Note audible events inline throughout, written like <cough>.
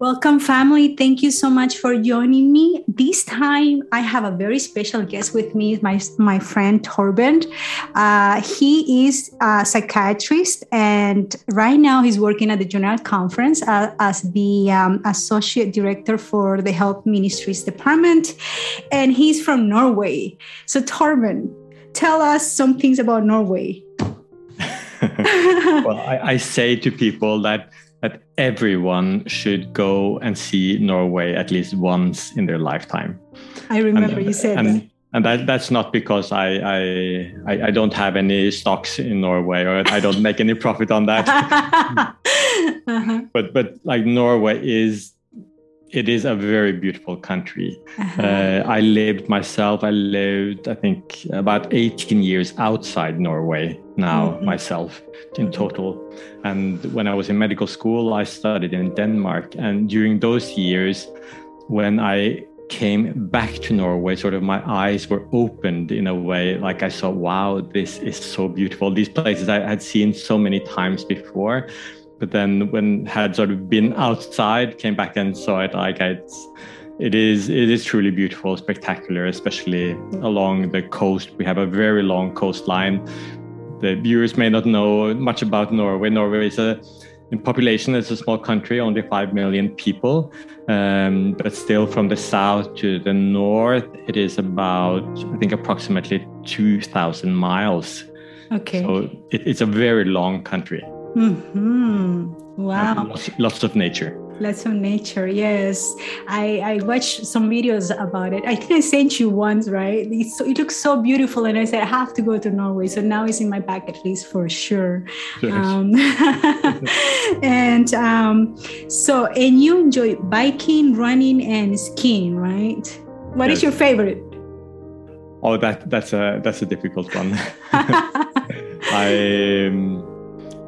Welcome, family. Thank you so much for joining me. This time, I have a very special guest with me, my, my friend Torben. Uh, he is a psychiatrist, and right now he's working at the General Conference uh, as the um, Associate Director for the Health Ministries Department, and he's from Norway. So, Torben, tell us some things about Norway. <laughs> well, I, I say to people that that everyone should go and see Norway at least once in their lifetime. I remember and, you said and, that. And that, that's not because I, I, I don't have any stocks in Norway or I don't make any profit on that. <laughs> uh-huh. But but like Norway is it is a very beautiful country. Uh-huh. Uh, I lived myself, I lived, I think, about 18 years outside Norway now, mm-hmm. myself in total. And when I was in medical school, I studied in Denmark. And during those years, when I came back to Norway, sort of my eyes were opened in a way like I saw, wow, this is so beautiful. These places I had seen so many times before but then when had sort of been outside came back and saw it like it's it is it is truly beautiful spectacular especially along the coast. We have a very long coastline. The viewers may not know much about norway. Norway is a in population it's a small country only 5 million people. Um, but still from the south to the north it is about i think approximately 2000 miles. Okay. So it, it's a very long country Mm-hmm. Wow. Lots, lots, of nature. Lots of nature, yes. I, I watched some videos about it. I think I sent you once, right? So, it looks so beautiful. And I said, I have to go to Norway. So now it's in my bucket list for sure. Um, <laughs> and um, so, and you enjoy biking, running, and skiing, right? What yes. is your favorite? Oh, that that's a that's a difficult one. <laughs> <laughs> I um,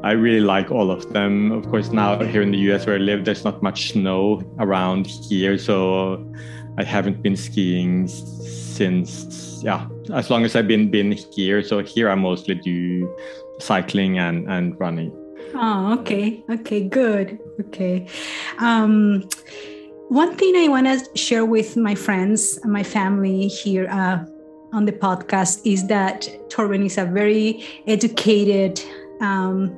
I really like all of them. Of course, now here in the US where I live, there's not much snow around here, so I haven't been skiing since yeah, as long as I've been been here. So here I mostly do cycling and and running. Oh, okay, okay, good, okay. Um, one thing I want to share with my friends and my family here uh, on the podcast is that Torben is a very educated. Um,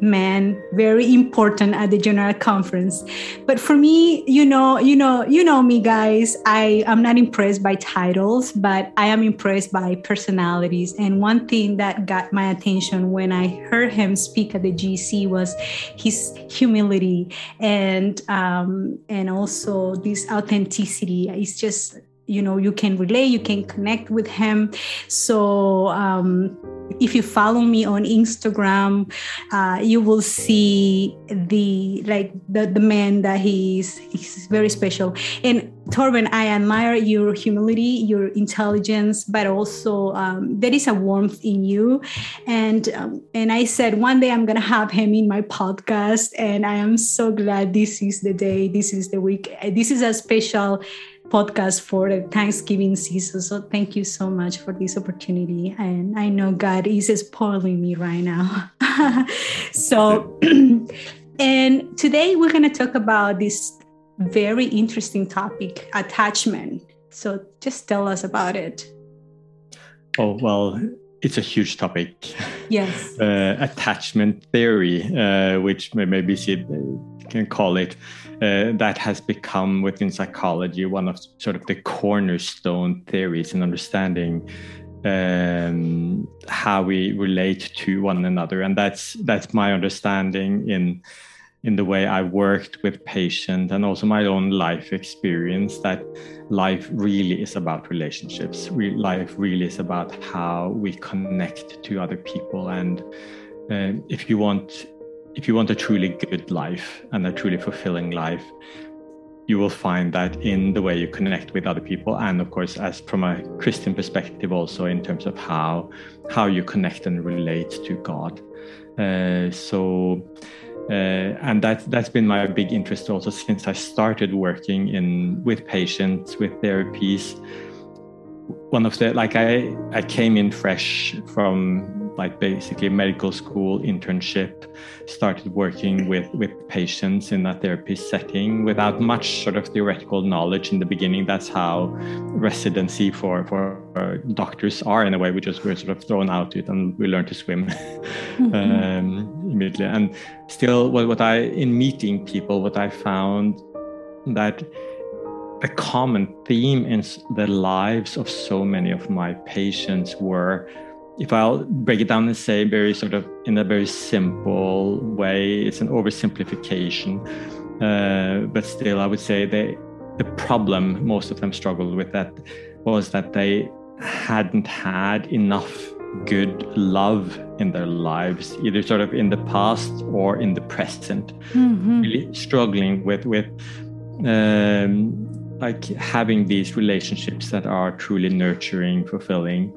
man very important at the general conference. But for me you know you know you know me guys i am not impressed by titles but i am impressed by personalities. And one thing that got my attention when i heard him speak at the gc was his humility and um and also this authenticity. It's just you know you can relay you can connect with him. So um, if you follow me on instagram uh, you will see the like the, the man that he's he's very special. And torben i admire your humility your intelligence but also um, there is a warmth in you. And um, and i said one day i'm gonna have him in my podcast and i am so glad this is the day this is the week this is a special podcast for the Thanksgiving season. So thank you so much for this opportunity. And I know God is spoiling me right now. <laughs> so, <clears throat> and today we're going to talk about this very interesting topic attachment. So just tell us about it. Oh, well, it's a huge topic. Yes. <laughs> uh, attachment theory, uh, which maybe she can call it uh, that has become within psychology one of sort of the cornerstone theories in understanding um, how we relate to one another, and that's that's my understanding in in the way I worked with patients and also my own life experience that life really is about relationships. Re- life really is about how we connect to other people. And uh, if you want if you want a truly good life and a truly fulfilling life, you will find that in the way you connect with other people and of course as from a christian perspective also in terms of how how you connect and relate to god. Uh, so uh, and that that's been my big interest also since i started working in with patients with therapies. One of the like i i came in fresh from like basically medical school internship, started working with with patients in a therapy setting without much sort of theoretical knowledge in the beginning. That's how residency for for doctors are in a way. We just were sort of thrown out to it and we learned to swim <laughs> mm-hmm. um, immediately. And still, what what I in meeting people, what I found that a common theme in the lives of so many of my patients were if I'll break it down and say very sort of in a very simple way, it's an oversimplification. Uh, but still, I would say they, the problem most of them struggled with that was that they hadn't had enough good love in their lives, either sort of in the past or in the present. Mm-hmm. Really struggling with with um, like having these relationships that are truly nurturing, fulfilling,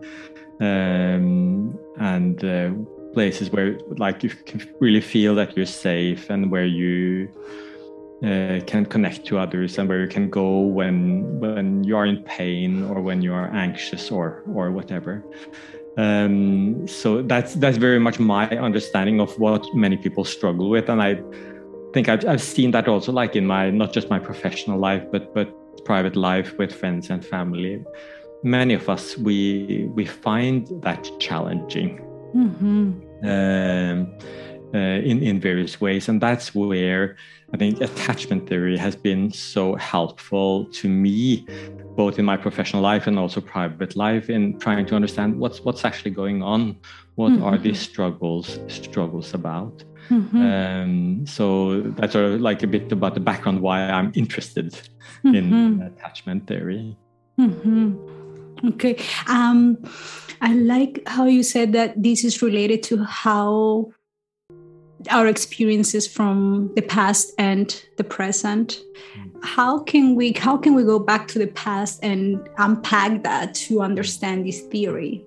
um, and uh, places where like you can really feel that you're safe and where you uh, can connect to others and where you can go when when you are in pain or when you are anxious or or whatever. Um, so that's that's very much my understanding of what many people struggle with, and I think I've, I've seen that also like in my not just my professional life but but private life with friends and family many of us we we find that challenging mm-hmm. um, uh, in in various ways, and that's where I think attachment theory has been so helpful to me, both in my professional life and also private life, in trying to understand what's what's actually going on, what mm-hmm. are these struggles struggles about. Mm-hmm. Um, so that's sort of like a bit about the background why I'm interested in mm-hmm. attachment theory. Mm-hmm. <laughs> Okay. Um, I like how you said that this is related to how our experiences from the past and the present. How can we how can we go back to the past and unpack that to understand this theory?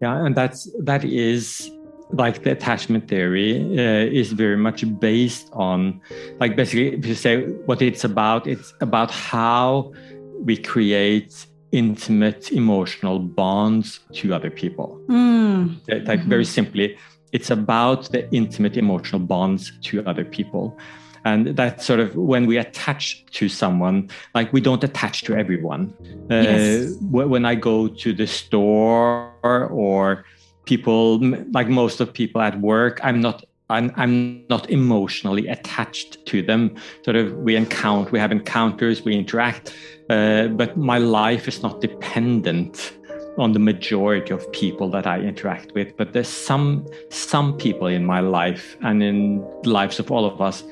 Yeah, and that's that is like the attachment theory uh, is very much based on like basically if you say what it's about it's about how we create intimate emotional bonds to other people. Mm. Like mm-hmm. very simply, it's about the intimate emotional bonds to other people. And that's sort of when we attach to someone, like we don't attach to everyone. Uh, yes. When I go to the store or people, like most of people at work, I'm not I'm, I'm not emotionally attached to them. Sort of, we encounter, we have encounters, we interact, uh, but my life is not dependent on the majority of people that I interact with. But there's some some people in my life and in the lives of all of us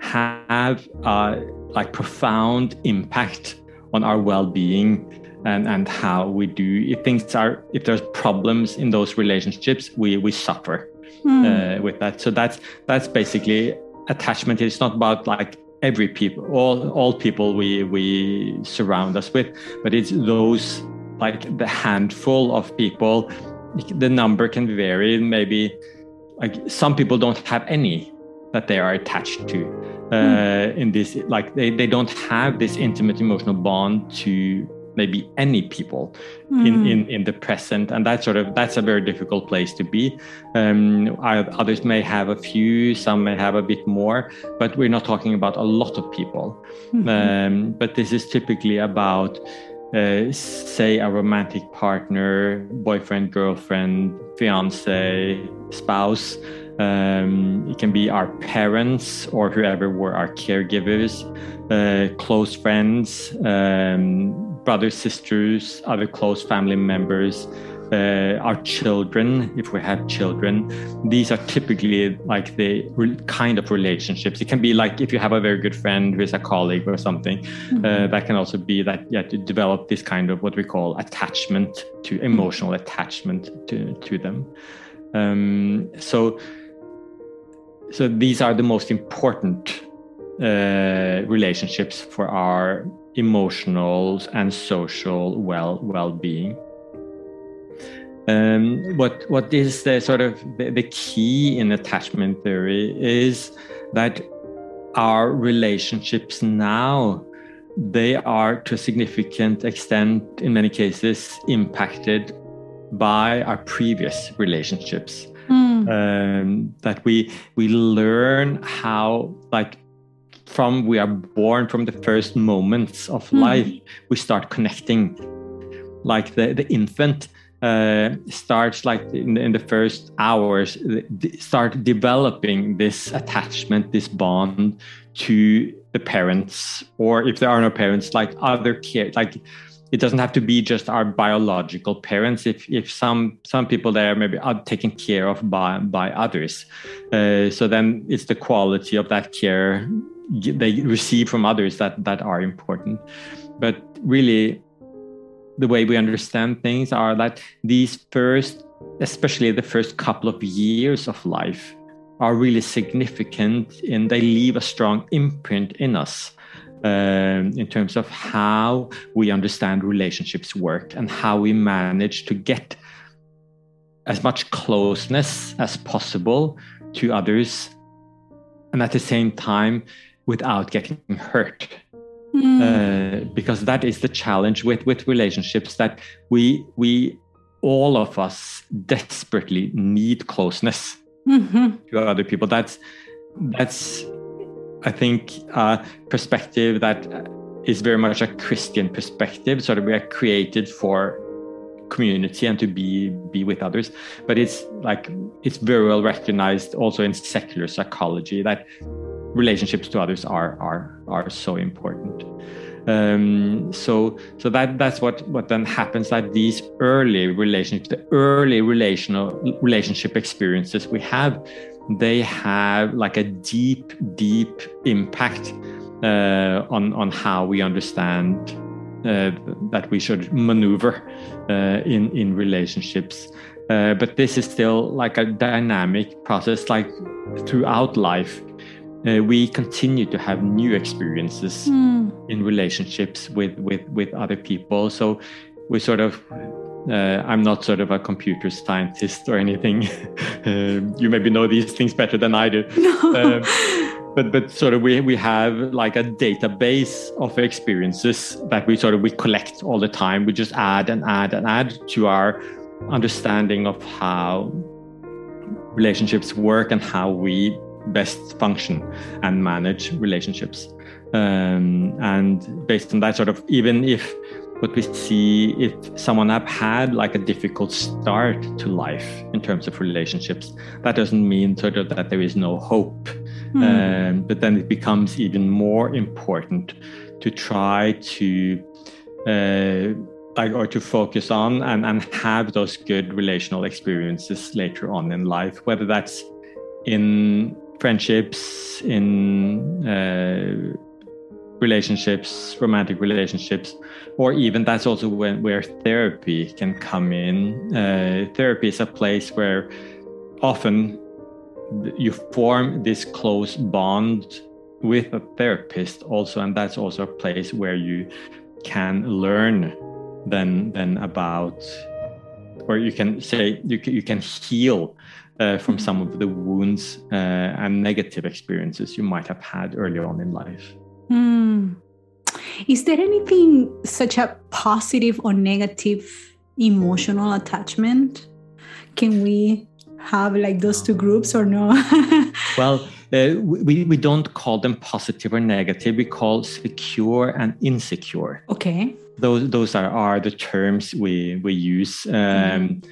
have uh, like profound impact on our well-being and and how we do. If things are if there's problems in those relationships, we we suffer mm. uh, with that. So that's that's basically attachment. It's not about like every people, all all people we we surround us with, but it's those like the handful of people. The number can vary. Maybe like some people don't have any that they are attached to uh, mm. in this like they, they don't have this intimate emotional bond to maybe any people mm. in, hmm. in in the present and that's sort of that's a very difficult place to be um, others may have a few some may have a bit more but we're not talking about a lot of people mm-hmm. um, but this is typically about uh, say a romantic partner boyfriend girlfriend fiance spouse um, it can be our parents or whoever were our caregivers, uh, close friends, um, brothers, sisters, other close family members, uh, our children, if we have children. These are typically like the kind of relationships. It can be like if you have a very good friend who is a colleague or something. Mm-hmm. Uh, that can also be that yeah to develop this kind of what we call attachment to emotional attachment to to them. Um, so so these are the most important uh, relationships for our emotional and social well well-being. Um, what what is the sort of the, the key in attachment theory is that our relationships now they are to a significant extent in many cases impacted by our previous relationships. Mm. Um, that we we learn how like from we are born from the first moments of mm. life we start connecting. Like the the infant uh, starts like in, in, the first hours start developing this attachment this bond to the parents. Or if there are no parents like other care like it doesn't have to be just our biological parents. If if some some people there maybe are taken care of by by others uh, so then it's the quality of that care they receive from others that that are important. But really the way we understand things are that these first especially the first couple of years of life are really significant and they leave a strong imprint in us um, in terms of how we understand relationships work and how we manage to get as much closeness as possible to others. And at the same time without getting hurt mm. uh, because that is the challenge with with relationships that we we all of us desperately need closeness mm-hmm. to other people that's that's i think a perspective that is very much a christian perspective sort of we are created for community and to be be with others but it's like it's very well recognized also in secular psychology that relationships to others are are are so important. Um, so so that that's what what then happens that these early relationships, the early relational relationship experiences we have, they have like a deep deep impact uh, on on how we understand uh, that we should maneuver uh, in in relationships. Uh, but this is still like a dynamic process, like throughout life uh, we continue to have new experiences mm. in relationships with, with, with other people. So we sort of, uh, I'm not sort of a computer scientist or anything. <laughs> uh, you maybe know these things better than I do. <laughs> No. Um, but but sort of we we have like a database of experiences that we sort of we collect all the time. We just add and add and add to our understanding of how relationships work and how we best function and manage relationships. Um, and based on that, sort of, even if what we see, if someone have had like a difficult start to life in terms of relationships, that doesn't mean sort of that there is no hope. Mm. Um, but then it becomes even more important to try to uh, like or to focus on and, and have those good relational experiences later on in life, whether that's in friendships, in uh, relationships, romantic relationships, or even that's also when where therapy can come in. Uh, therapy is a place where often you form this close bond with a therapist also and that's also a place where you can learn then then about or you can say you can, you can heal uh, from some of the wounds uh, and negative experiences you might have had earlier on in life. Mm. Is there anything such a positive or negative emotional attachment? Can we have like those two groups or no? <laughs> well, uh, we, we don't call them positive or negative. We call secure and insecure. Okay. Those those are, are the terms we we use. Um, mm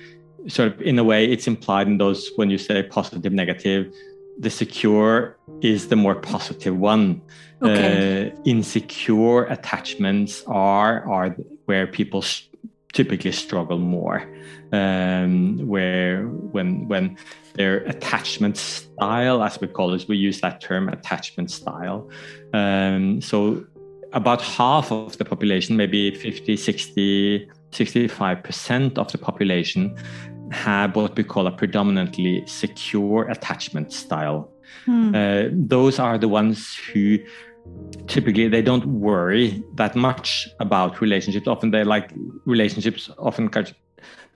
sort of in a way it's implied in those when you say positive negative the secure is the more positive one. Okay. uh, insecure attachments are are where people typically struggle more. Um, where when when their attachment style as we call it we use that term attachment style. Um, so about half of the population maybe 50 60 65% of the population have what we call a predominantly secure attachment style. Hmm. Uh, those are the ones who typically they don't worry that much about relationships. Often they like relationships. Often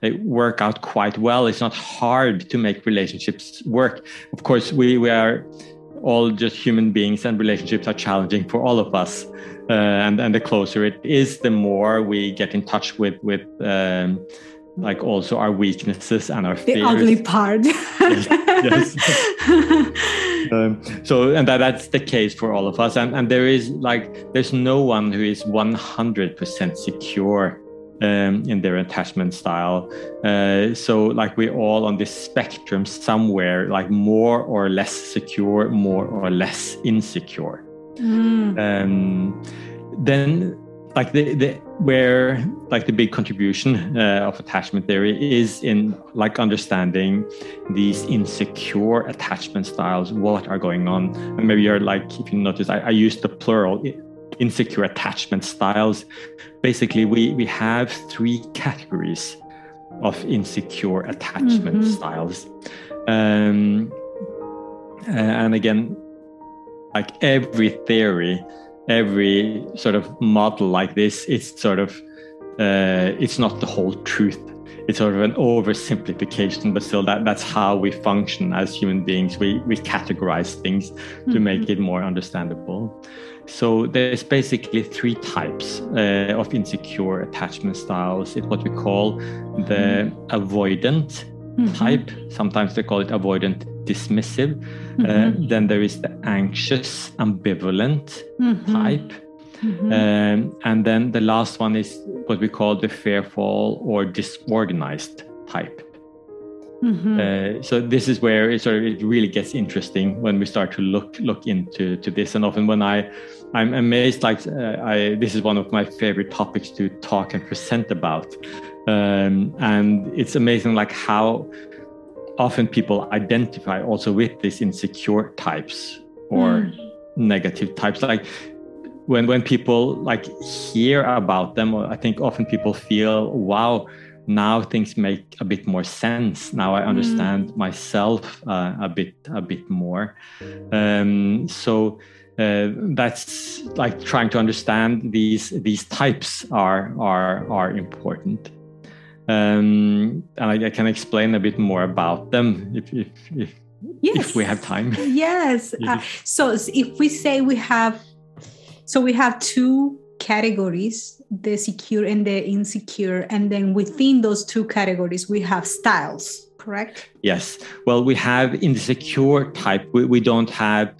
they work out quite well. It's not hard to make relationships work. Of course, we we are all just human beings, and relationships are challenging for all of us. Uh, and and the closer it is, the more we get in touch with with um, like also our weaknesses and our the fears. ugly part yes. <laughs> um, so and that, that's the case for all of us and, and there is like there's no one who is 100% secure um, in their attachment style uh, so like we're all on this spectrum somewhere like more or less secure more or less insecure Mm. um, then like the, the where like the big contribution uh, of attachment theory is in like understanding these insecure attachment styles what are going on. And maybe you're like if you notice i, I use the plural insecure attachment styles. Basically we we have three categories of insecure attachment Mhm. styles. Um, uh, and again like every theory every sort of model like this it's sort of uh, it's not the whole truth. It's sort of an oversimplification but still that that's how we function as human beings. We we categorize things to make it more understandable. So there's basically three types uh, of insecure attachment styles. It's what we call the avoidant Mhm. type. Sometimes they call it avoidant dismissive Mhm. uh, then there is the anxious ambivalent Mhm. type Mhm. um, and then the last one is what we call the fearful or disorganized type. Mhm. Uh, so this is where it sort of it really gets interesting when we start to look look into to this. And often when I I'm amazed, like uh, I this is one of my favorite topics to talk and present about. Um, and it's amazing like how often people identify also with these insecure types or Mm. negative types. Like when when people like hear about them i think often people feel wow now things make a bit more sense. Now i understand myself uh, a bit a bit more. Um, so uh, that's like trying to understand these these types are are are important um, and I, I can explain a bit more about them if if, if, yes. if we have time <laughs> Yes. <laughs> Uh, so if we say we have, so we have two categories, the secure and the insecure, and then within those two categories we have styles, correct? Yes. Well, we have in the secure type, we, we don't have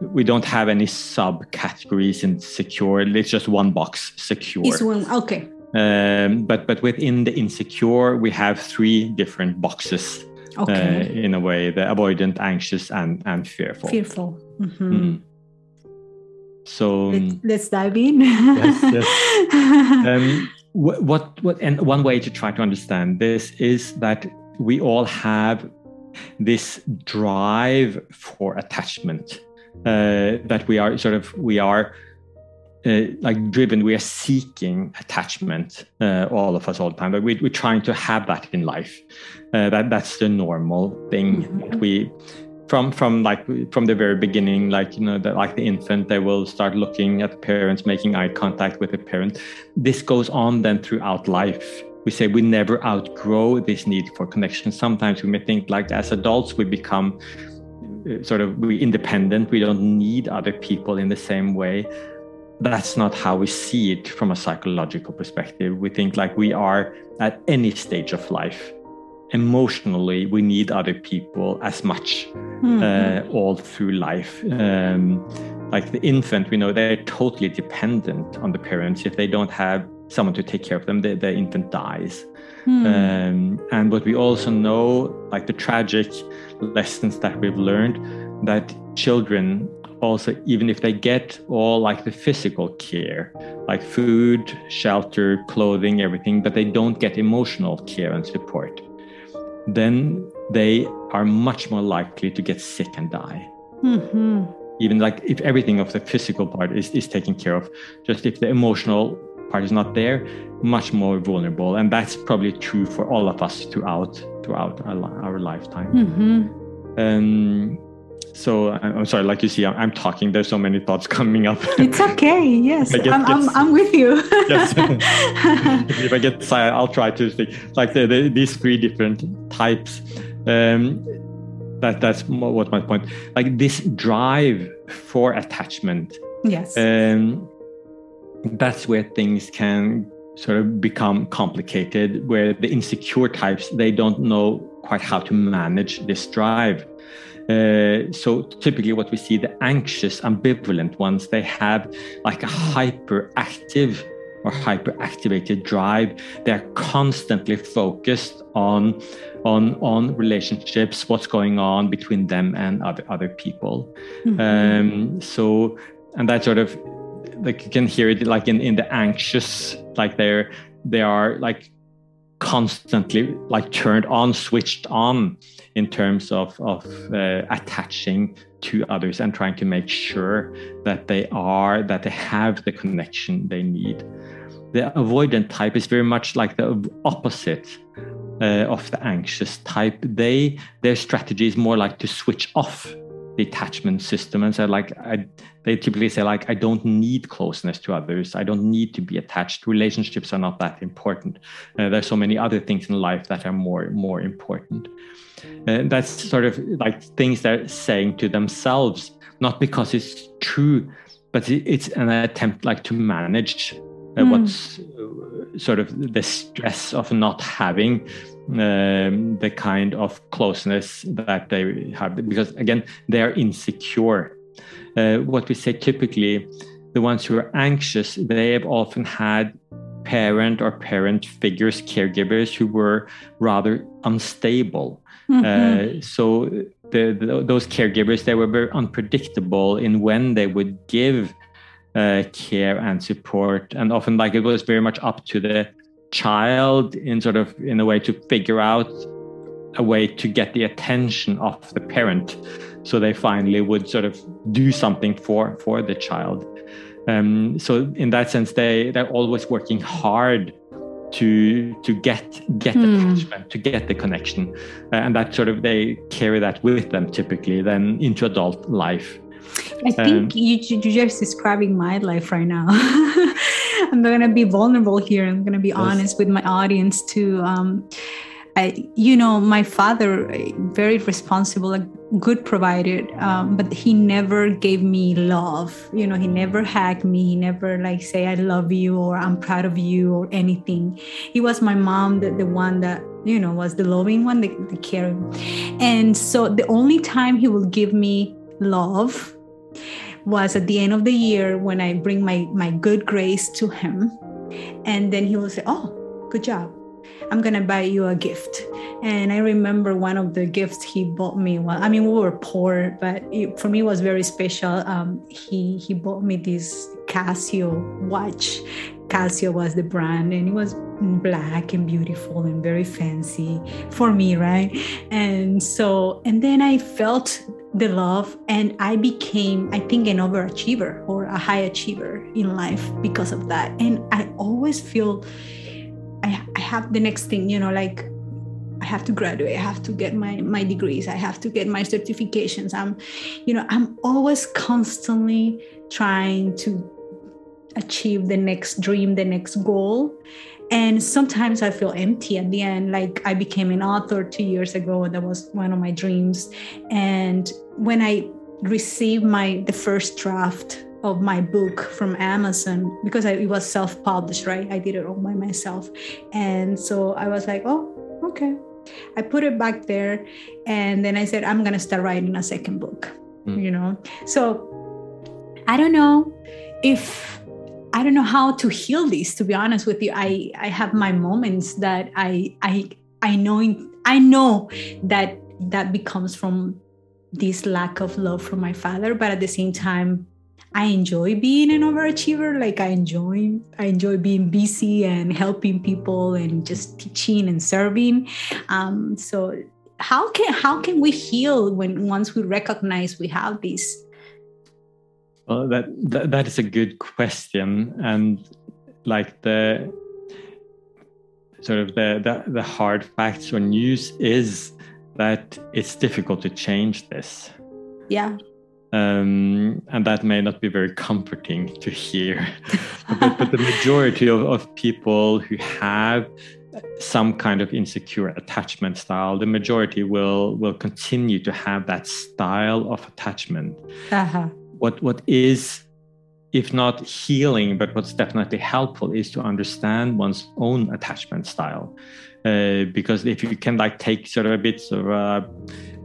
we don't have any subcategories in secure. It's just one box, secure. Is one okay. Um, but but within the insecure, we have three different boxes Okay. uh, in a way: the avoidant, anxious, and and fearful. Fearful. Mhm. Mm. So. Let's, let's dive in. Yes, <laughs> um, wh- what what and one way to try to understand this is that we all have this drive for attachment uh, that we are sort of we are uh, like driven we are seeking attachment uh, all of us all the time but we, we're trying to have that in life. Uh, that that's the normal thing Mhm. that we from from like from the very beginning like you know that like the infant they will start looking at the parents making eye contact with the parent. This goes on then throughout life. We say we never outgrow this need for connection. Sometimes we may think like as adults we become uh, sort of we independent. We don't need other people in the same way that's not how we see it from a psychological perspective we think like we are at any stage of life emotionally we need other people as much Mhm. uh, all through life. Um, like the infant, we know they're totally dependent on the parents. If they don't have someone to take care of them, the, the infant dies. Hmm. Um, and what we also know, like the tragic lessons that we've learned, that children also, even if they get all like the physical care, like food, shelter, clothing, everything, but they don't get emotional care and support, then they are much more likely to get sick and die Mhm. even like if everything of the physical part is, is taken care of just if the emotional part is not there much more vulnerable and that's probably true for all of us throughout throughout our, our lifetime Mhm. um so I'm sorry like you see I'm, talking there's so many thoughts <laughs> coming up It's okay. Yes, get- I'm, I'm, I'm with you. <laughs> Yes. <laughs> if I get tired, I'll try to think like the, the, these three different types. Um, that that's what my point. Like this drive for attachment. yes. Um, that's where things can sort of become complicated where the insecure types they don't know quite how to manage this drive uh, so typically what we see the anxious ambivalent ones they have like a hyperactive or hyperactivated drive they're constantly focused on on on relationships what's going on between them and other other people mm-hmm. um, so and that sort of like you can hear it like in in the anxious like they're they are like constantly like turned on switched on in terms of of uh, attaching to others and trying to make sure that they are that they have the connection they need. The avoidant type is very much like the opposite uh, of the anxious type. They their strategy is more like to switch off the attachment system and say like I, they typically say like i don't need closeness to others. I don't need to be attached. Relationships are not that important. Uh, there's so many other things in life that are more more important. And that's sort of like things they're saying to themselves not because it's true but it's an attempt like to manage uh, mm. what's uh, sort of the stress of not having um, the kind of closeness that they have because again they are insecure uh, what we say typically the ones who are anxious they have often had parent or parent figures caregivers who were rather unstable mm-hmm. uh, so the, the, those caregivers they were very unpredictable in when they would give uh, care and support. And often like it was very much up to the child in sort of in a way to figure out a way to get the attention of the parent. So they finally would sort of do something for for the child. Um, so in that sense they they're always working hard to to get get hmm. attachment to get the connection. Uh, and that sort of they carry that with them typically then into adult life i think um, you, you're just describing my life right now <laughs> I'm going to be vulnerable here. I'm going to be yes. honest with my audience too. Um, I, you know, my father, very responsible, a good provider, um, but he never gave me love. You know, he never hugged me. He never like say I love you or I'm proud of you or anything. He was my mom, the, the one that you know was the loving one, the, the caring. And so the only time he will give me love was at the end of the year when I bring my my good grace to him, and then he will say, "Oh, good job. I'm gonna buy you a gift." And I remember one of the gifts he bought me. Well, I mean, we were poor, but it, for me, was very special. Um, he he bought me this Casio watch. Casio was the brand, and it was black and beautiful and very fancy for me, right? And so, and then I felt the love and i became i think an overachiever or a high achiever in life because of that. And i always feel i, I have the next thing you know like i have to graduate i have to get my my degrees i have to get my certifications. I'm you know i'm always constantly trying to achieve the next dream the next goal and sometimes i feel empty at the end like i became an author two years ago that was one of my dreams. And when i received my the first draft of my book from amazon because I, it was self-published right? I did it all by myself. And so i was like oh okay. I put it back there and then i said i'm going to start writing a second book mm. you know? So i don't know if I don't know how to heal this. To be honest with you, I I have my moments that I I I know I know that that becomes from this lack of love from my father, but at the same time, I enjoy being an overachiever. Like I enjoy I enjoy being busy and helping people and just teaching and serving. Um, so how can how can we heal when once we recognize we have this well, that, that that is a good question, and like the sort of the, the the hard facts or news is that it's difficult to change this. Yeah. Um, and that may not be very comforting to hear. <laughs> but, but, the majority of, of people who have some kind of insecure attachment style, the majority will will continue to have that style of attachment. Uh-huh what what is if not healing, but what's definitely helpful is to understand one's own attachment style. Uh, because if you can like take sort of a bit of a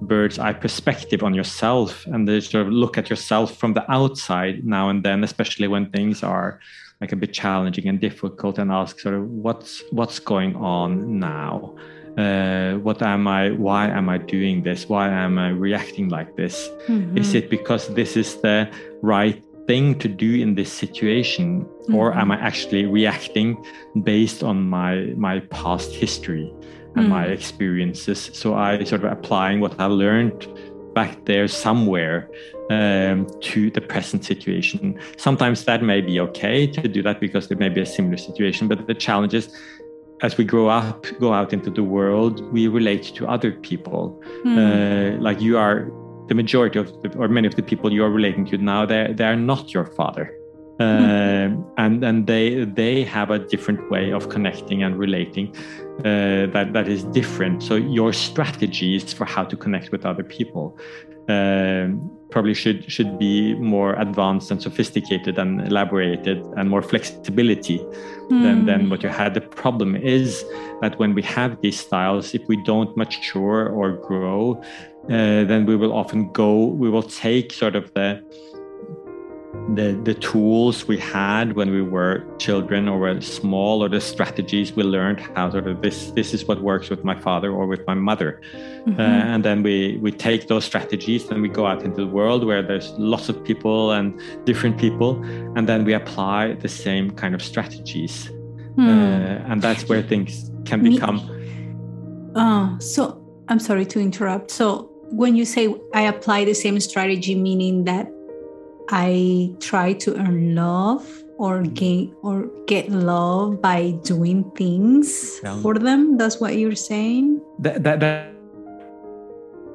bird's eye perspective on yourself and sort of look at yourself from the outside now and then, especially when things are like a bit challenging and difficult, and ask sort of what's what's going on now. Uh, what am I? Why am I doing this? Why am I reacting like this? Mm-hmm. Is it because this is the right thing to do in this situation mm-hmm. or am i actually reacting based on my my past history and mm. my experiences so i sort of applying what i learned back there somewhere um, to the present situation sometimes that may be okay to do that because there may be a similar situation but the challenge is as we grow up go out into the world we relate to other people. Mm. uh, like you are the majority of the, or many of the people you are relating to now they they are not your father. Uh, and and they they have a different way of connecting and relating uh, that that is different. So your strategies for how to connect with other people. Um, probably should should be more advanced and sophisticated and elaborated and more flexibility mm. than, than what you had. The problem is that when we have these styles, if we don't mature or grow, uh, then we will often go, we will take sort of the the the tools we had when we were children or were small or the strategies we learned how sort of this this is what works with my father or with my mother mm-hmm. uh, and then we we take those strategies and we go out into the world where there's lots of people and different people and then we apply the same kind of strategies mm. uh, and that's where things can become uh, so i'm sorry to interrupt so when you say i apply the same strategy meaning that I try to earn love or gain or get love by doing things yeah. for them. That's what you're saying. That that that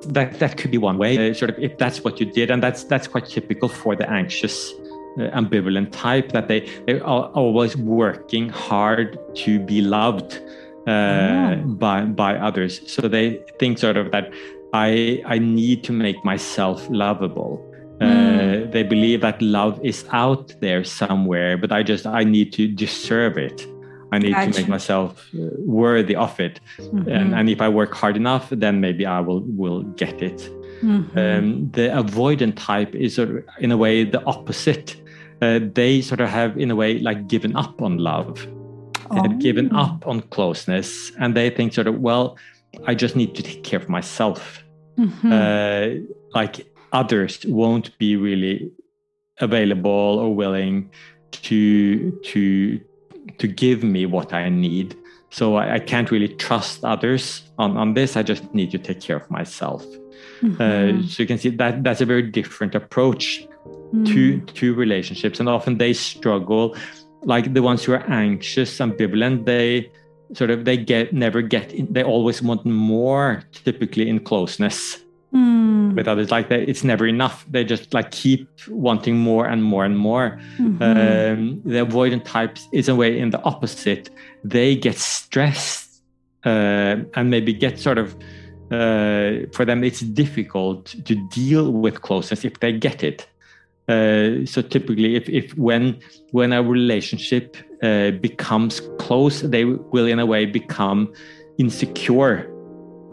that, that could be one way. Uh, sort of if that's what you did, and that's that's quite typical for the anxious. Uh, ambivalent type that they they are always working hard to be loved uh, oh. by by others so they think sort of that i i need to make myself lovable Mm. Uh, they believe that love is out there somewhere, but I just I need to deserve it. I need gotcha. to make myself uh, worthy of it, mm-hmm. and, and if I work hard enough, then maybe I will will get it. Mm-hmm. Um, the avoidant type is sort of, in a way the opposite. Uh, they sort of have in a way like given up on love, oh. they've given up on closeness, and they think sort of well, I just need to take care of myself. Mm-hmm. Uh, like others won't be really available or willing to to to give me what I need. So I, I can't really trust others on, on this. I just need to take care of myself. Mm-hmm. Uh, so you can see that that's a very different approach mm. to to relationships, and often they struggle. Like the ones who are anxious, ambivalent, they sort of they get never get in, they always want more typically in closeness mm. with others. Like that it's never enough. They just like keep wanting more and more and more. Mm-hmm. um, the avoidant types is a way in the opposite. They get stressed uh, and maybe get sort of uh, for them it's difficult to deal with closeness if they get it. Uh, so typically if, if when when a relationship uh, becomes close they will in a way become insecure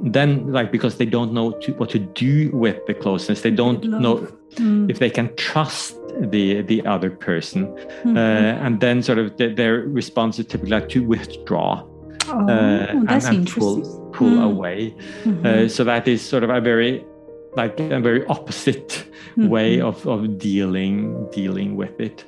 then like because they don't know to, what to do with the closeness they don't Love. know mm. if they can trust the the other person mm-hmm. uh, and then sort of the, their response is typically like to withdraw oh, uh, that's and, and pull, pull mm. away mm-hmm. uh, so that is sort of a very like a very opposite mm-hmm. way of, of dealing dealing with it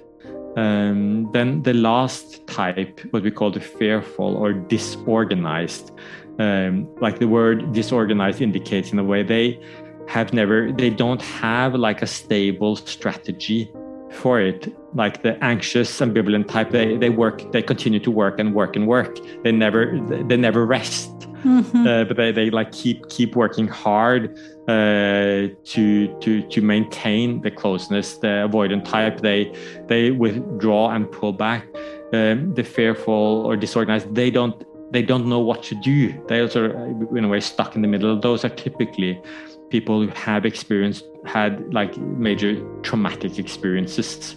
um, then the last type what we call the fearful or disorganized um, like the word disorganized indicates in a way they have never they don't have like a stable strategy for it. Like the anxious ambivalent type they they work they continue to work and work and work. They never they never rest. Mm-hmm. uh, but they, they like keep keep working hard uh, to to to maintain the closeness the avoidant type. They they withdraw and pull back. Um, the fearful or disorganized they don't they don't know what to do. They also, in a way, stuck in the middle. Those are typically people who have experienced, had like major traumatic experiences.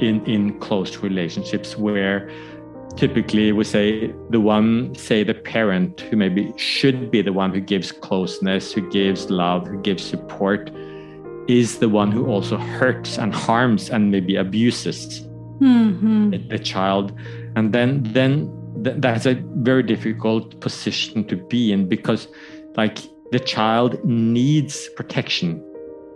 in in close relationships where typically we say the one say the parent who maybe should be the one who gives closeness who gives love who gives support is the one who also hurts and harms and maybe abuses mm-hmm. the, the, child and then then th- that's a very difficult position to be in because like the child needs protection.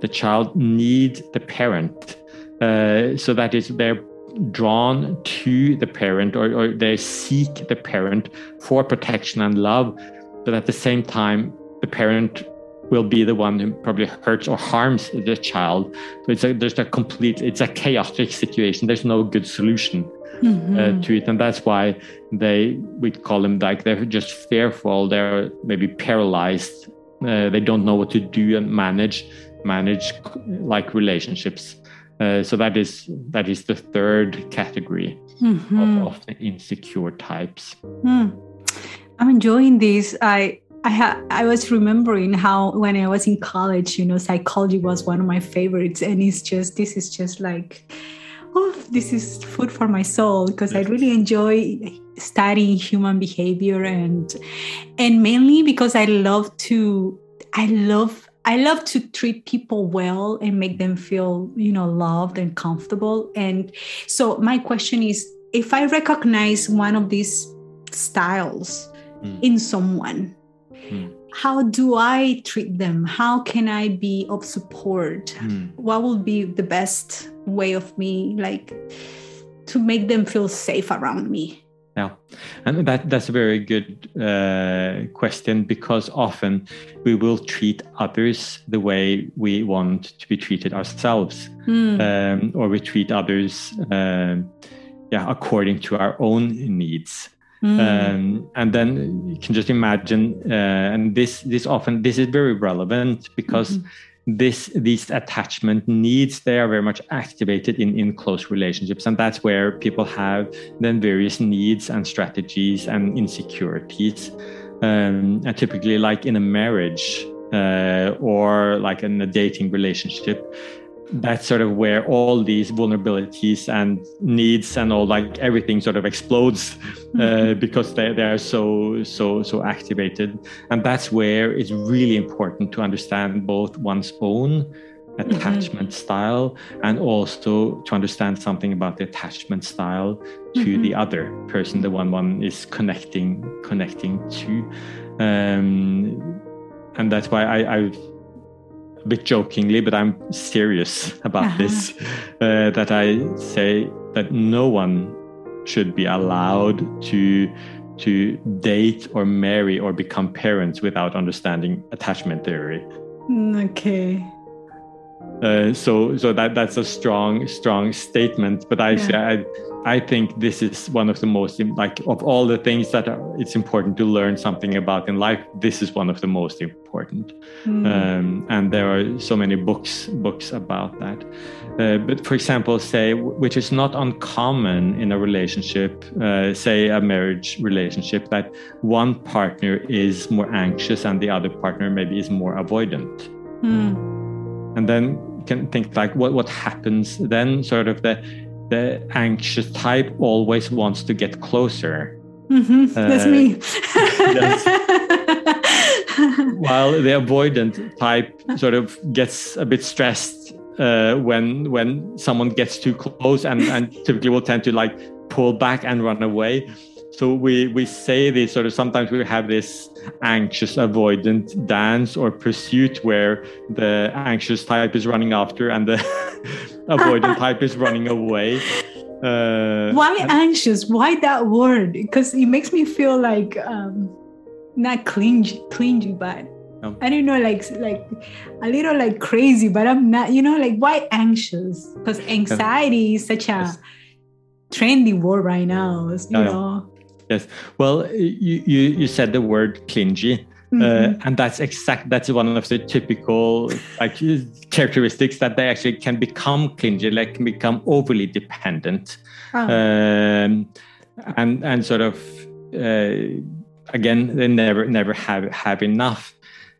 The child needs the parent. Uh, so that is they're drawn to the parent or, or they seek the parent for protection and love. But at the same time the parent will be the one who probably hurts or harms the child. So it's a there's a complete it's a chaotic situation. There's no good solution mm-hmm. uh, to it and that's why they we call them like they're just fearful they're maybe paralyzed uh, they don't know what to do and manage manage like relationships uh, so that is that is the third category mm-hmm. of, of, the insecure types. Mm. I'm enjoying this. I I ha- I was remembering how when I was in college, you know, psychology was one of my favorites, and it's just this is just like, oh, this is food for my soul because I really enjoy studying human behavior and and mainly because I love to I love I love to treat people well and make them feel, you know, loved and comfortable. And so my question is if I recognize one of these styles mm. in someone, mm. How do I treat them? How can I be of support? Mm. What will be the best way of me like to make them feel safe around me? Yeah, and that that's a very good uh, question because often we will treat others the way we want to be treated ourselves, mm. um, or we treat others, uh, yeah, according to our own needs. Mm. Um, and then you can just imagine, uh, and this this often this is very relevant because. Mm-hmm this these attachment needs they are very much activated in in close relationships and that's where people have then various needs and strategies and insecurities um, and typically like in a marriage uh, or like in a dating relationship that's sort of where all these vulnerabilities and needs and all like everything sort of explodes <laughs> uh, because they, they are so so so activated and that's where it's really important to understand both one's own attachment mm-hmm. style and also to understand something about the attachment style to mm-hmm. the other person the one one is connecting connecting to um, and that's why I, I've a bit jokingly, but I'm serious about uh-huh. this. Uh, that I say that no one should be allowed to to date or marry or become parents without understanding attachment theory. Mm, okay. Uh, so so that that's a strong strong statement. But I yeah. I I think this is one of the most like of all the things that are, it's important to learn something about in life. This is one of the most important, mm. um, and there are so many books books about that. Uh, but for example, say which is not uncommon in a relationship, uh, say a marriage relationship, that one partner is more anxious and the other partner maybe is more avoidant, mm. and then you can think like what what happens then, sort of the the anxious type always wants to get closer. Mm-hmm. Uh, That's me. <laughs> while the avoidant type sort of gets a bit stressed uh, when when someone gets too close and, and typically will tend to like pull back and run away. So we we say this sort of sometimes we have this anxious avoidant dance or pursuit where the anxious type is running after and the <laughs> avoidant type is running away. Uh, Why anxious? Why that word? Because it makes me feel like um, not clingy, clingy, but I don't know, like like a little like crazy, but I'm not. You know, like why anxious? Because anxiety is such a trendy word right now. You know. Yes. Well, you, you, you said the word clingy. Uh, mm-hmm. Uh, and that's exact that's one of the typical like characteristics that they actually can become clingy like can become overly dependent oh. um, and and sort of uh, again they never never have have enough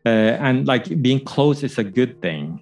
uh, and like being close is a good thing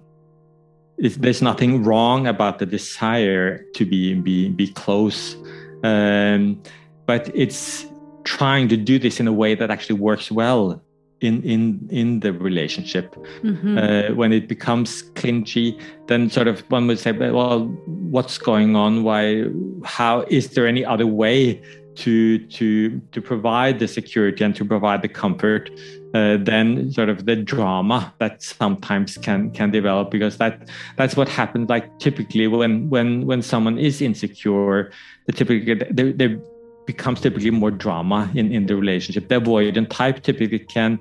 there's nothing wrong about the desire to be be be close, um, but it's trying to do this in a way that actually works well in in in the relationship. Mm-hmm. Uh, when it becomes clinchy, then sort of one would say, well, what's going on? Why? How is there any other way to to to provide the security and to provide the comfort uh, then sort of the drama that sometimes can can develop because that that's what happens like typically when when when someone is insecure the typically there, there becomes typically more drama in in the relationship. The avoidant type typically can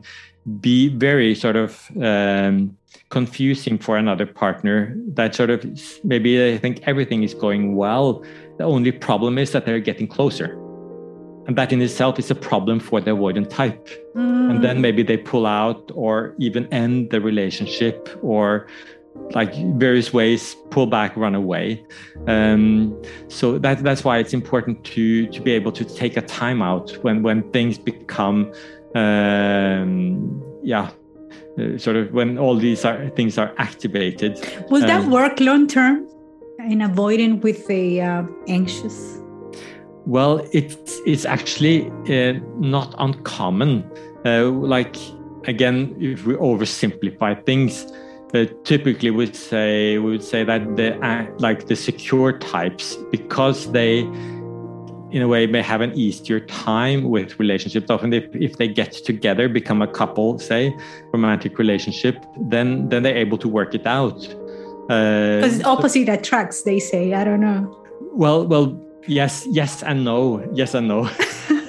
be very sort of um, confusing for another partner that sort of maybe they think everything is going well. The only problem is that they're getting closer. And that in itself is a problem for the avoidant type. Mm. and then maybe they pull out or even end the relationship or like various ways pull back run away. Um, so that, that's why it's important to to be able to take a time out when when things become um, yeah uh, sort of when all these are, things are activated. Will um, that work long term in avoiding with the uh, anxious? Well, it's it's actually uh, not uncommon. Uh, like again, if we oversimplify things, uh, typically we say we would say that the uh, like the secure types because they in a way may have an easier time with relationships. Often if, if they get together become a couple say romantic relationship then then they're able to work it out. Because uh, opposite attracts they say. I don't know. Well well yes yes and no. Yes and no. <laughs>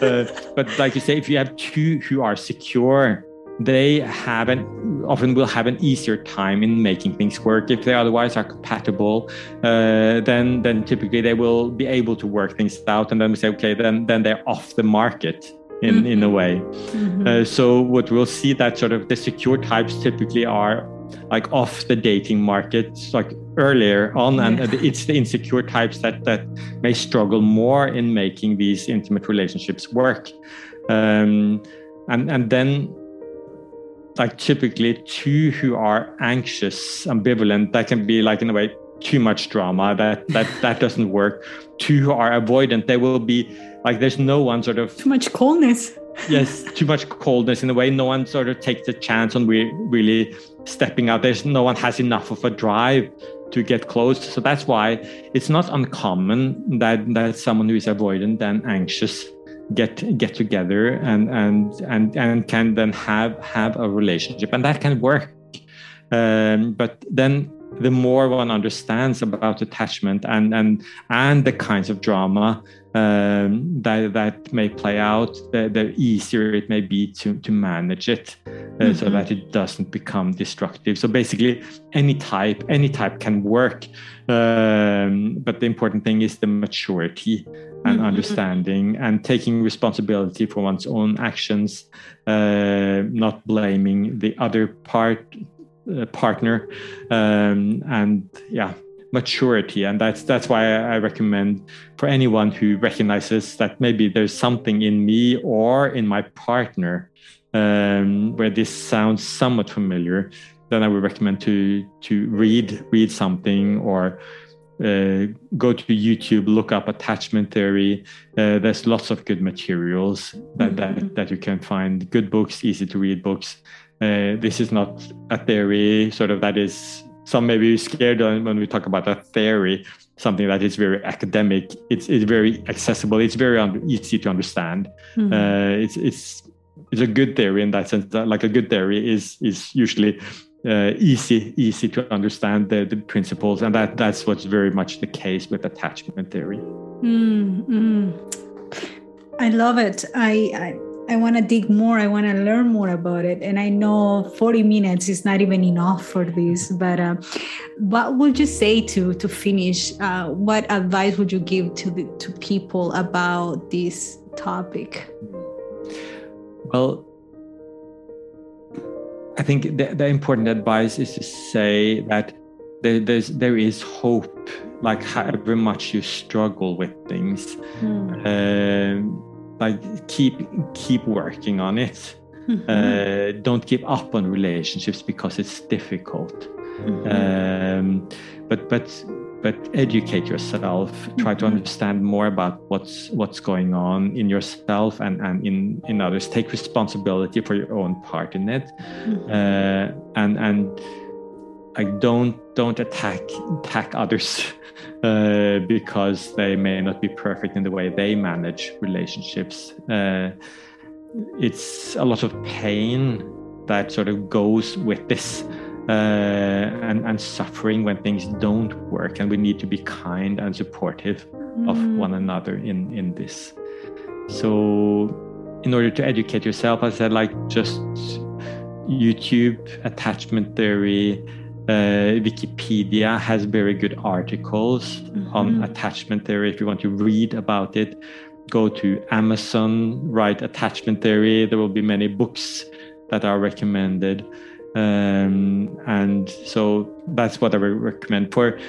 Uh, but like you say if you have two who are secure they have an often will have an easier time in making things work if they otherwise are compatible uh, then then typically they will be able to work things out and then we say okay then then they're off the market in mm-hmm. in a way mm-hmm. uh, so what we'll see that sort of the secure types typically are like off the dating market like earlier on and yeah. it's the insecure types that that may struggle more in making these intimate relationships work um, and and then like typically two who are anxious ambivalent that can be like in a way too much drama. That that <laughs> that doesn't work. Two who are avoidant they will be like there's no one sort of too much coldness. <laughs> Yes too much coldness in a way. No one sort of takes a chance on re- really stepping out there's no one has enough of a drive to get close. So that's why it's not uncommon that that someone who is avoidant and anxious get get together and and and and can then have have a relationship. And that can work. Um, but then the more one understands about attachment and and and the kinds of drama um, that that may play out, the, the, easier it may be to to manage it, mm-hmm. so that it doesn't become destructive. So basically, any type any type can work, um, but the important thing is the maturity and mm-hmm. understanding and taking responsibility for one's own actions, uh, not blaming the other part uh, partner um, and yeah maturity and that's that's why i recommend for anyone who recognizes that maybe there's something in me or in my partner um, where this sounds somewhat familiar then i would recommend to to read read something or uh, go to youtube look up attachment theory uh, there's lots of good materials that, mm-hmm. that that you can find good books easy to read books uh, this is not a theory, sort of that is some maybe scared when we talk about a theory, something that is very academic. It's it's very accessible. It's very un- easy to understand. Mm-hmm. Uh, it's it's it's a good theory in that sense. That like a good theory is is usually uh, easy easy to understand the, the principles, and that that's what's very much the case with attachment theory. Mm-hmm. I love it. I, I I want to dig more. I want to learn more about it. And I know 40 minutes is not even enough for this. But uh, what would you say to to finish? Uh, what advice would you give to the, to people about this topic? Well, I think the, the important advice is to say that there, there's there is hope. Like however much you struggle with things. Hmm. Um, like keep keep working on it mm-hmm. <laughs> uh, don't give up on relationships because it's difficult Mm-hmm. Um, but but but educate yourself try to mm-hmm. understand more about what's what's going on in yourself and and in in others take responsibility for your own part in it mm-hmm. uh, and and I don't don't attack attack others <laughs> uh, because they may not be perfect in the way they manage relationships. Uh, it's a lot of pain that sort of goes with this and, and suffering when things don't work. And we need to be kind and supportive mm. of one another in, in this. So, in order to educate yourself, I said, like, just YouTube, attachment theory, uh, Wikipedia has very good articles mm-hmm. on attachment theory. If you want to read about it, go to Amazon, write attachment theory. There will be many books that are recommended. Um, and so that's what I would recommend. For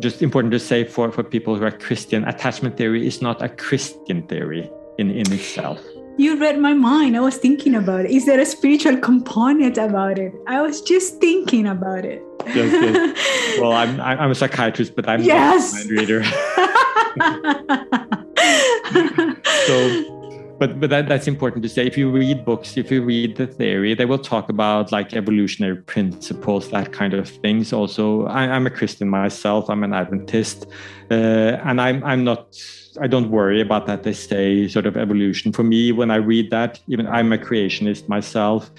just important to say for, for people who are Christian, attachment theory is not a Christian theory in, in itself. You read my mind. I was thinking about it. Is there a spiritual component about it? I was just thinking about it. Yes, yes. <laughs> Well, I'm I'm a psychiatrist, but I'm yes. not a mind reader. <laughs> <laughs> so but but that, that's important to say. If you read books if you read the theory they will talk about like evolutionary principles that kind of things also. I, am a christian myself. I'm an adventist. Uh, and i'm i'm not i don't worry about that they say sort of evolution. For me when i read that even i'm a creationist myself.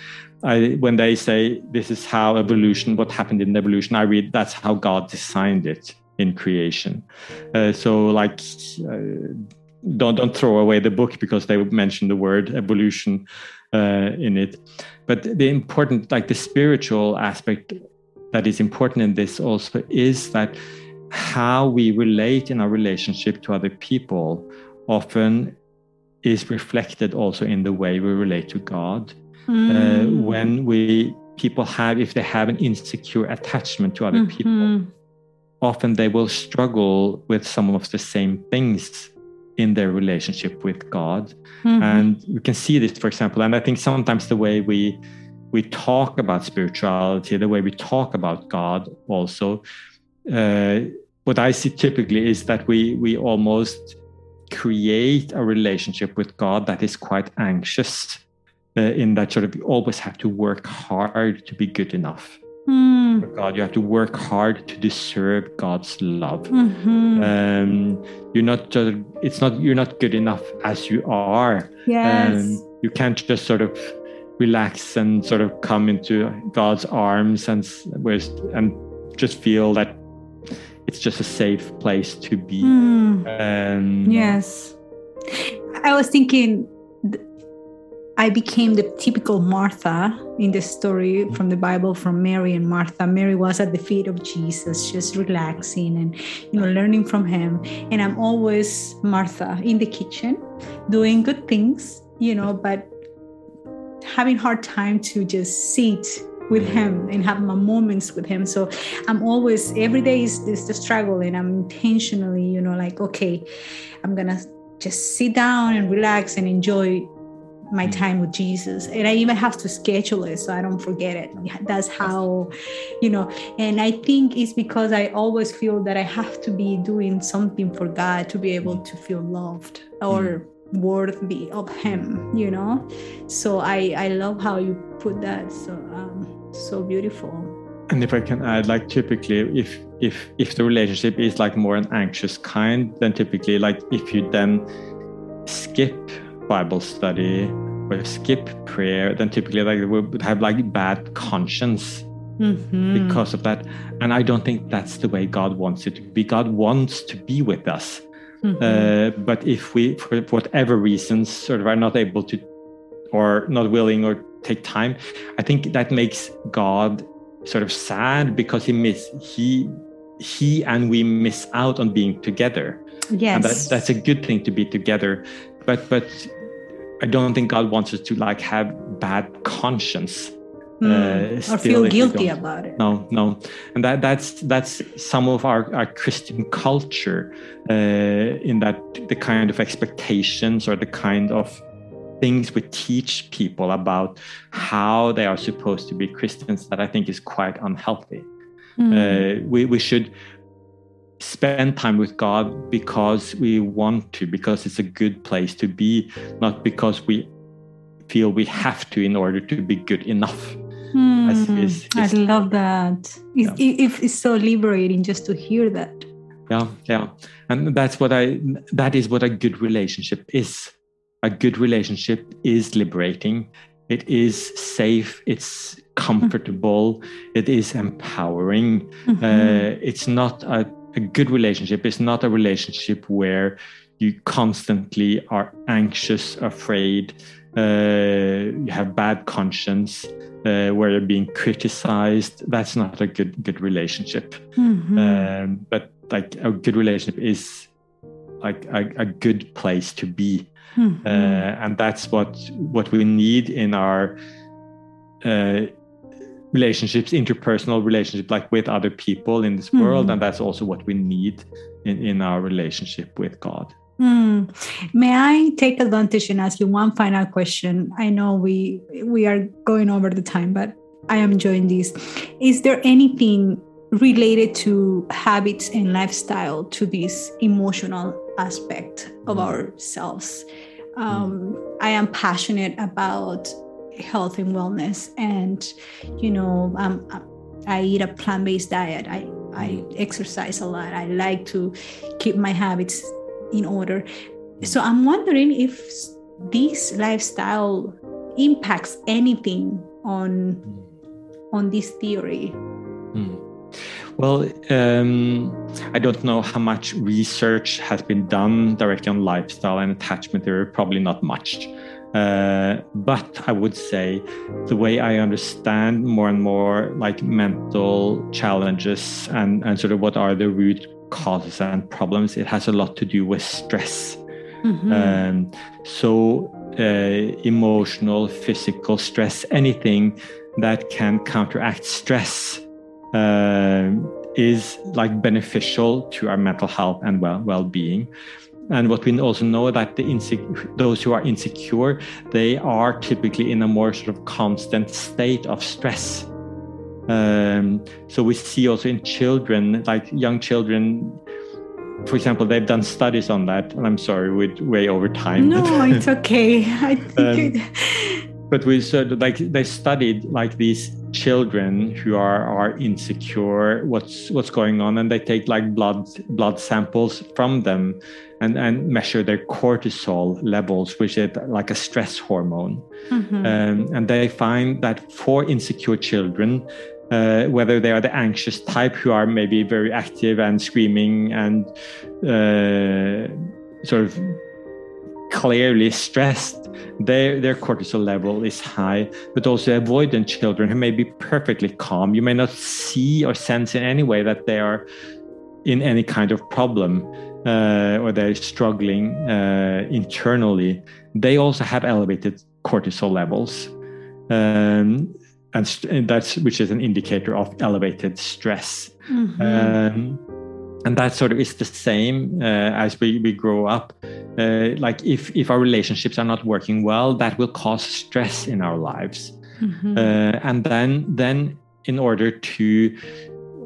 I, when they say this is how evolution what happened in evolution i read that's how god designed it in creation. Uh, so like uh, don't don't throw away the book because they mention the word evolution uh, in it. But the important, like the spiritual aspect that is important in this also is that how we relate in our relationship to other people often is reflected also in the way we relate to God. Mm. Uh, hmm. when we people have, if they have an insecure attachment to other mm-hmm. people, often they will struggle with some of the same things in their relationship with God. Mm-hmm. And we can see this, for example, and I think sometimes the way we we talk about spirituality, the way we talk about God, also, uh, what I see typically is that we we almost create a relationship with God that is quite anxious. Uh, in that sort of you always have to work hard to be good enough mm. for God. You have to work hard to deserve God's love. Mm-hmm. Um, you're not just, it's not you're not good enough as you are. Yes. Um, you can't just sort of relax and sort of come into God's arms and and just feel that it's just a safe place to be. Mm. Um, yes. I was thinking I became the typical Martha in the story mm-hmm. from the Bible from Mary and Martha. Mary was at the feet of Jesus, just relaxing and you know learning from him. And I'm always Martha in the kitchen, doing good things, you know, but having hard time to just sit with mm-hmm. him and have my moments with him. So I'm always every day is this the struggle, and I'm intentionally, you know, like okay, I'm gonna just sit down and relax and enjoy my mm. time with Jesus. And I even have to schedule it so I don't forget it. That's how, you know, and I think it's because I always feel that I have to be doing something for God to be able to feel loved or worthy of Him, you know? So I, I love how you put that. So, um, so beautiful. And if I can add, like typically, if if if the relationship is like more an anxious kind, then typically, like if you then skip Bible study or skip prayer, then typically like we would have like bad conscience mm-hmm. because of that. And I don't think that's the way God wants it to be. God wants to be with us. Mm-hmm. Uh, but if we, for whatever reasons, sort of are not able to, or not willing, or take time, I think that makes God sort of sad because he miss he he and we miss out on being together. Yes, and that, that's a good thing to be together. But but I don't think God wants us to like have bad conscience. Mm, uh, or feel guilty about it. No, no, and that that's that's some of our, our Christian culture uh, in that the kind of expectations or the kind of things we teach people about how they are supposed to be Christians that I think is quite unhealthy. Mm. Uh, we, we should spend time with God because we want to, because it's a good place to be, not because we feel we have to in order to be good enough. Mm, I love that. Yeah. It, it's so liberating just to hear that. Yeah, yeah, and that's what I. That is what a good relationship is. A good relationship is liberating. It is safe. It's comfortable. it is empowering. Mm-hmm. Uh, it's not a, a good relationship. is not a relationship where you constantly are anxious, afraid, uh, you have bad conscience, uh, where you're being criticized. That's not a good good relationship. Mm-hmm. Um, but like a good relationship is like a, a good place to be, mm-hmm. uh, and that's what what we need in our uh, relationships, interpersonal relationship, like with other people in this mm-hmm. world, and that's also what we need in in our relationship with God. Hmm. May I take advantage and ask you one final question? I know we we are going over the time, but I am enjoying this. Is there anything related to habits and lifestyle to this emotional aspect of mm. ourselves? Um, I am passionate about health and wellness, and you know, um, I eat a plant-based diet. I I exercise a lot. I like to keep my habits in order. So I'm wondering if this lifestyle impacts anything on on this theory. Mm. Well, um, I don't know how much research has been done directly on lifestyle and attachment theory. Probably not much. Uh, but I would say the way I understand more and more like mental challenges and, and sort of what are the root causes and problems, it has a lot to do with stress. Mm-hmm. Um, so, uh, emotional, physical stress, anything that can counteract stress uh, is like beneficial to our mental health and well well being. And what we also know that the those who are insecure, they are typically in a more sort of constant state of stress. Um, so we see also in children, like young children, for example, they've done studies on that. And I'm sorry, we're way over time. No, it's <laughs> okay. I think um, but we sort of like they studied like these children who are are insecure what's what's going on and they take like blood blood samples from them and and measure their cortisol levels which is like a stress hormone mm-hmm. um, and they find that for insecure children uh, whether they are the anxious type who are maybe very active and screaming and uh, sort of clearly stressed, their, their cortisol level is high, but also avoidant children who may be perfectly calm. You may not see or sense in any way that they are in any kind of problem uh, or they're struggling uh, internally. They also have elevated cortisol levels. Um, and, and, that's which is an indicator of elevated stress. Mm-hmm. Um, and that sort of is the same uh, as we, we grow up uh, like if if our relationships are not working well that will cause stress in our lives mm-hmm. uh, and then then in order to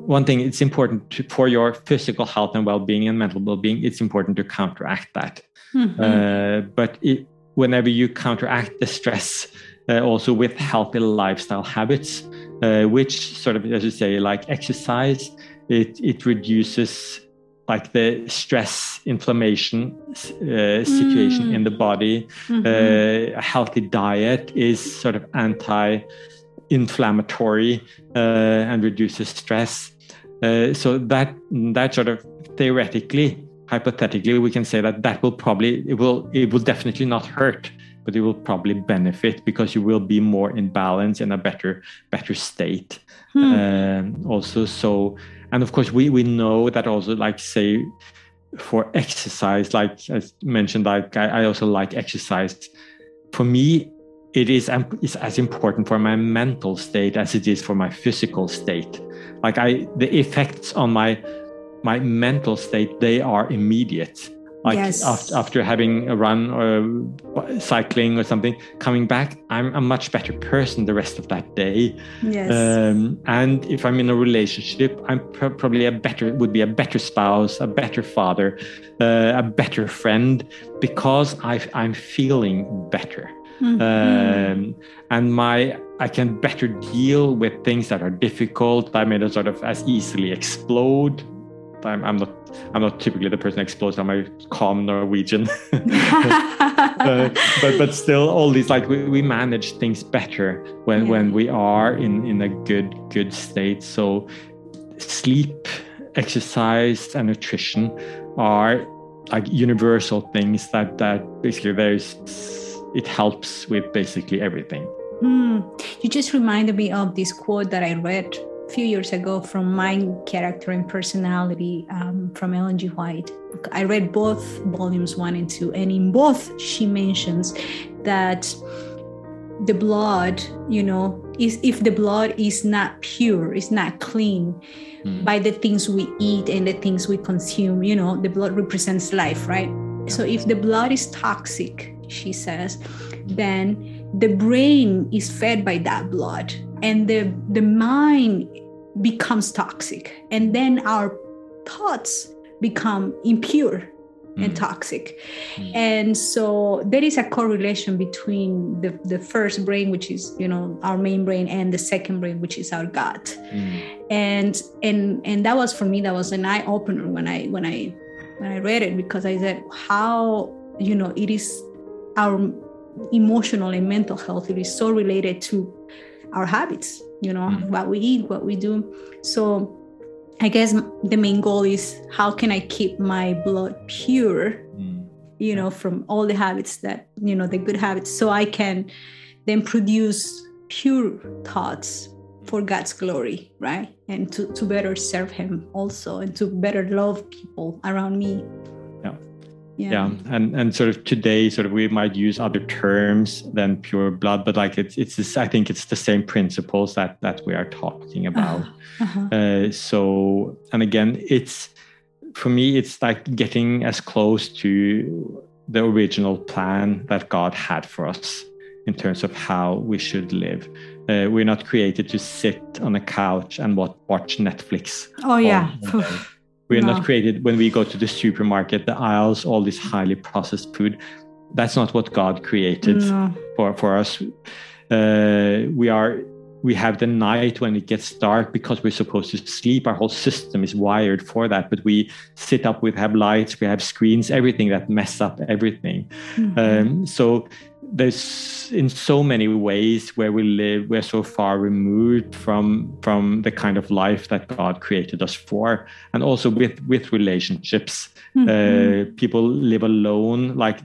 one thing it's important to, for your physical health and well-being and mental well-being it's important to counteract that mm-hmm. Uh, but it, whenever you counteract the stress uh, also with healthy lifestyle habits uh, which sort of as you say like exercise it it reduces like the stress inflammation uh, situation mm. in the body mm-hmm. uh, a healthy diet is sort of anti-inflammatory uh, and reduces stress uh, so that that sort of theoretically hypothetically we can say that that will probably it will it will definitely not hurt but it will probably benefit because you will be more in balance in a better better state hmm. um, also so and of course we we know that also like say for exercise like i mentioned like i, I also like exercise. For me it is um, is as important for my mental state as it is for my physical state. Like i the effects on my my mental state they are immediate like Yes. after, after having a run or cycling or something coming back i'm a much better person the rest of that day Yes. um, and if i'm in a relationship i'm pro- probably a better would be a better spouse a better father uh, a better friend because i i'm feeling better Mhm. um, and my I can better deal with things that are difficult. I may not sort of as easily explode. I'm, I'm not I'm not typically the person that explodes. I'm a calm Norwegian, <laughs> <laughs> Uh, but but still, all these like we, we manage things better when Yeah. when we are in in a good good state. So sleep, exercise, and nutrition are like universal things that that basically there's it helps with basically everything. Hmm. You just reminded me of this quote that I read few years ago from Mind, Character, and Personality um, from Ellen G. White. I read both volumes one and two, and in both, she mentions that the blood, you know, is if the blood is not pure, is not clean Mm. by the things we eat and the things we consume, you know, the blood represents life, right? So if the blood is toxic, she says, then the brain is fed by that blood and the the mind becomes toxic and then our thoughts become impure and Mm. toxic Mm. and so there is a correlation between the, the first brain which is you know our main brain and the second brain which is our gut Mm. and and and that was for me that was an eye opener when i when i when i read it because i said how you know it is our emotional and mental health it is so related to our habits you know Mhm. what we eat what we do so i guess the main goal is how can i keep my blood pure Mm. you know from all the habits that you know the good habits so i can then produce pure thoughts for god's glory right and to, to better serve him also and to better love people around me Yeah. yeah, and and sort of today sort of we might use other terms than pure blood but like it's it's this, i think it's the same principles that that we are talking about Uh-huh. uh, so and again it's for me it's like getting as close to the original plan that god had for us in terms of how we should live uh, we're not created to sit on a couch and wat- watch netflix oh yeah. <laughs> We're No. not created when we go to the supermarket, the aisles, all this highly processed food. That's not what God created no. for, for us. Uh, we are we have the night when it gets dark because we're supposed to sleep. Our whole system is wired for that. But we sit up, we have lights, we have screens, everything that mess up everything. Mhm. Um, so there's in so many ways where we live, we're so far removed from from the kind of life that God created us for, and also with with relationships. Mhm. Uh, people live alone. Like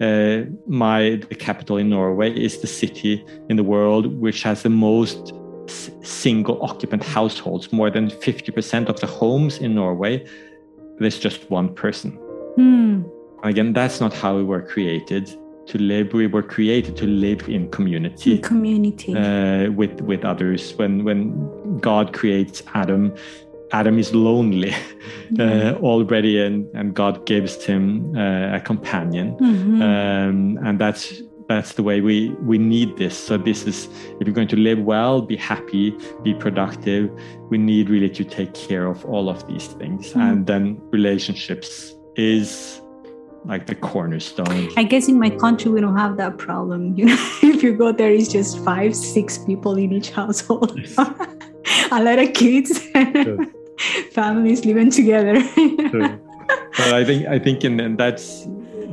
uh, my the capital in Norway is the city in the world which has the most s- single occupant households. More than fifty percent of the homes in Norway, there's just one person. Hmm. Again, that's not how we were created to live. We were created to live in community in community uh, with with others. When when God creates Adam, Adam is lonely <laughs> uh, already, and and God gives him uh, a companion, Mhm. um, and that's that's the way we we need this. So this is if you're going to live well, be happy, be productive. We need really to take care of all of these things, Mhm. and then relationships is like the cornerstone. I guess in my country we don't have that problem. You <laughs> know, if you go there, it's just five, six people in each household. <laughs> A lot of kids, <laughs> families living together. but I think I think in, and that's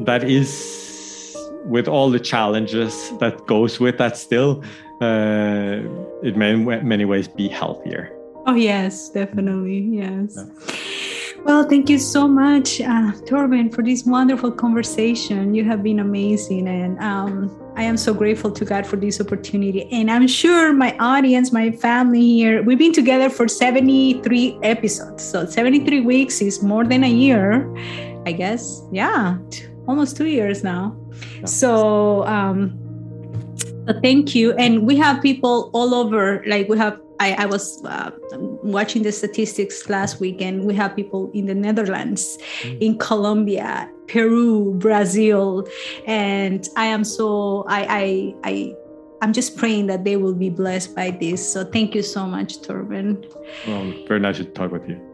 that is with all the challenges that goes with that still uh, it may in many ways be healthier oh yes, definitely yes. Well, thank you so much, uh, Torben, for this wonderful conversation. You have been amazing, and um, I am so grateful to God for this opportunity. And I'm sure my audience, my family here, we've been together for 73 episodes. So 73 weeks is more than a year, I guess. Yeah, t- almost two years now. So, um, so thank you. And we have people all over, like we have I, I was uh, watching the statistics last week, and we have people in the Netherlands, mm. in Colombia, Peru, Brazil, and I am so I I I I'm just praying that they will be blessed by this. So thank you so much, Torben. Well, very nice to talk with you.